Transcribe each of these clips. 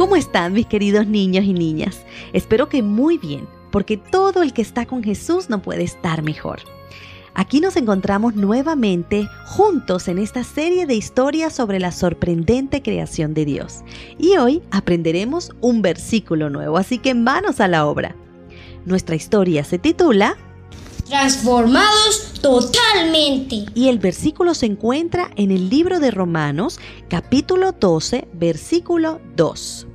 ¿Cómo están mis queridos niños y niñas? Espero que muy bien, porque todo el que está con Jesús no puede estar mejor. Aquí nos encontramos nuevamente juntos en esta serie de historias sobre la sorprendente creación de Dios. Y hoy aprenderemos un versículo nuevo, así que manos a la obra. Nuestra historia se titula Transformados totalmente. Y el versículo se encuentra en el libro de Romanos, capítulo 12, versículo 2.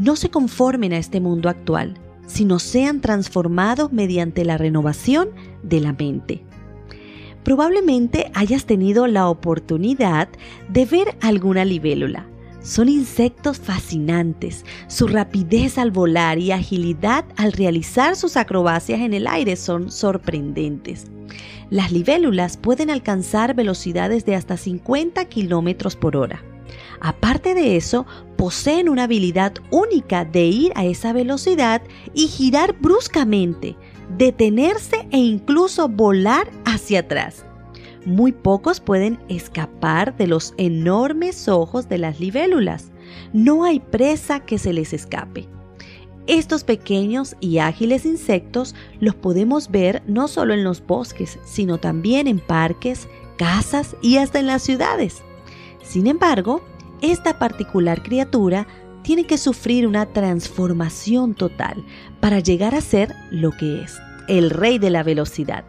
No se conformen a este mundo actual sino sean transformados mediante la renovación de la mente. Probablemente hayas tenido la oportunidad de ver alguna libélula. Son insectos fascinantes. Su rapidez al volar y agilidad al realizar sus acrobacias en el aire son sorprendentes. Las libélulas pueden alcanzar velocidades de hasta 50 kilómetros por hora. Aparte de eso, poseen una habilidad única de ir a esa velocidad y girar bruscamente, detenerse e incluso volar hacia atrás. Muy pocos pueden escapar de los enormes ojos de las libélulas. No hay presa que se les escape. Estos pequeños y ágiles insectos los podemos ver no solo en los bosques, sino también en parques, casas y hasta en las ciudades. Sin embargo, esta particular criatura tiene que sufrir una transformación total para llegar a ser lo que es, el rey de la velocidad.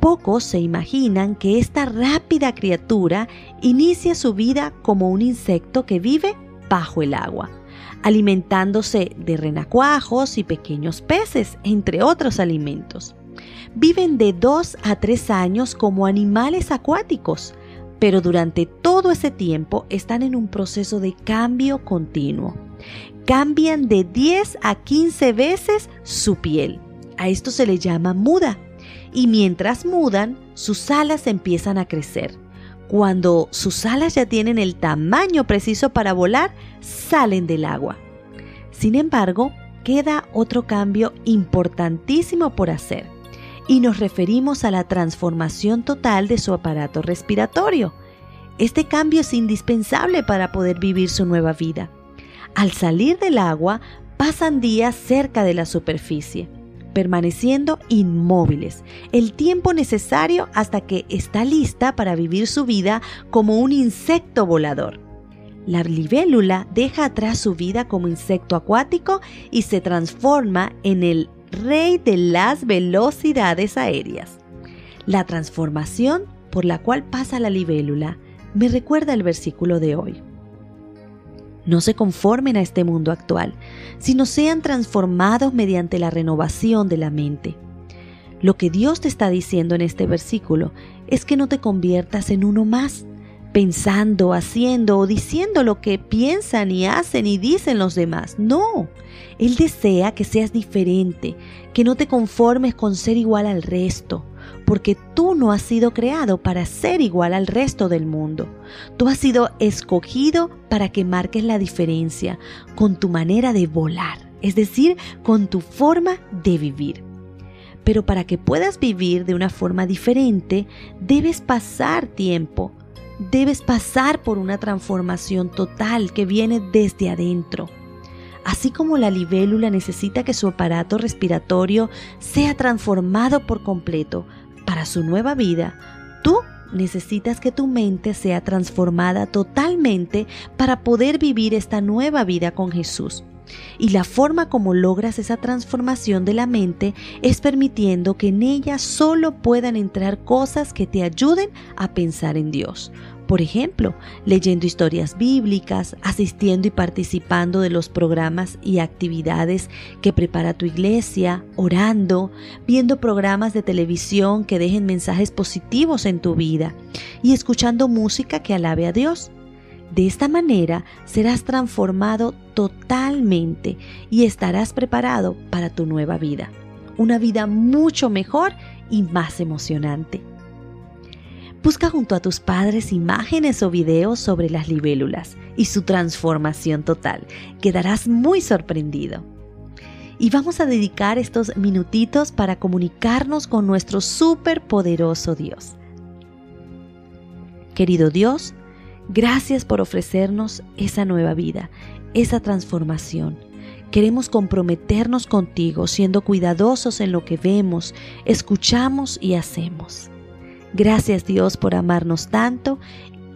Pocos se imaginan que esta rápida criatura inicia su vida como un insecto que vive bajo el agua, alimentándose de renacuajos y pequeños peces, entre otros alimentos. Viven de 2 a 3 años como animales acuáticos, pero durante todo ese tiempo están en un proceso de cambio continuo. Cambian de 10 a 15 veces su piel. A esto se le llama muda. Y mientras mudan, sus alas empiezan a crecer. Cuando sus alas ya tienen el tamaño preciso para volar, salen del agua. Sin embargo, queda otro cambio importantísimo por hacer y nos referimos a la transformación total de su aparato respiratorio. Este cambio es indispensable para poder vivir su nueva vida. Al salir del agua, pasan días cerca de la superficie, permaneciendo inmóviles, el tiempo necesario hasta que está lista para vivir su vida como un insecto volador. La libélula deja atrás su vida como insecto acuático y se transforma en el rey de las velocidades aéreas. La transformación por la cual pasa la libélula me recuerda el versículo de hoy. No se conformen a este mundo actual, sino sean transformados mediante la renovación de la mente. Lo que Dios te está diciendo en este versículo es que no te conviertas en uno más, pensando, haciendo o diciendo lo que piensan y hacen y dicen los demás. No, Él desea que seas diferente, que no te conformes con ser igual al resto, porque tú no has sido creado para ser igual al resto del mundo. Tú has sido escogido para que marques la diferencia con tu manera de volar, es decir, con tu forma de vivir. Pero para que puedas vivir de una forma diferente, debes pasar tiempo, debes pasar por una transformación total que viene desde adentro. Así como la libélula necesita que su aparato respiratorio sea transformado por completo para su nueva vida, tú necesitas que tu mente sea transformada totalmente para poder vivir esta nueva vida con Jesús. Y la forma como logras esa transformación de la mente es permitiendo que en ella solo puedan entrar cosas que te ayuden a pensar en Dios. Por ejemplo, leyendo historias bíblicas, asistiendo y participando de los programas y actividades que prepara tu iglesia, orando, viendo programas de televisión que dejen mensajes positivos en tu vida y escuchando música que alabe a Dios. De esta manera serás transformado totalmente y estarás preparado para tu nueva vida. Una vida mucho mejor y más emocionante. Busca junto a tus padres imágenes o videos sobre las libélulas y su transformación total. Quedarás muy sorprendido. Y vamos a dedicar estos minutitos para comunicarnos con nuestro superpoderoso Dios. Querido Dios, Gracias por ofrecernos esa nueva vida, esa transformación. Queremos comprometernos contigo siendo cuidadosos en lo que vemos, escuchamos y hacemos. Gracias Dios por amarnos tanto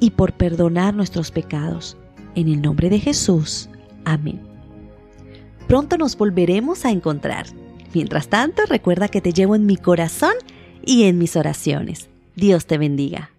y por perdonar nuestros pecados. En el nombre de Jesús. Amén. Pronto nos volveremos a encontrar. Mientras tanto, recuerda que te llevo en mi corazón y en mis oraciones. Dios te bendiga.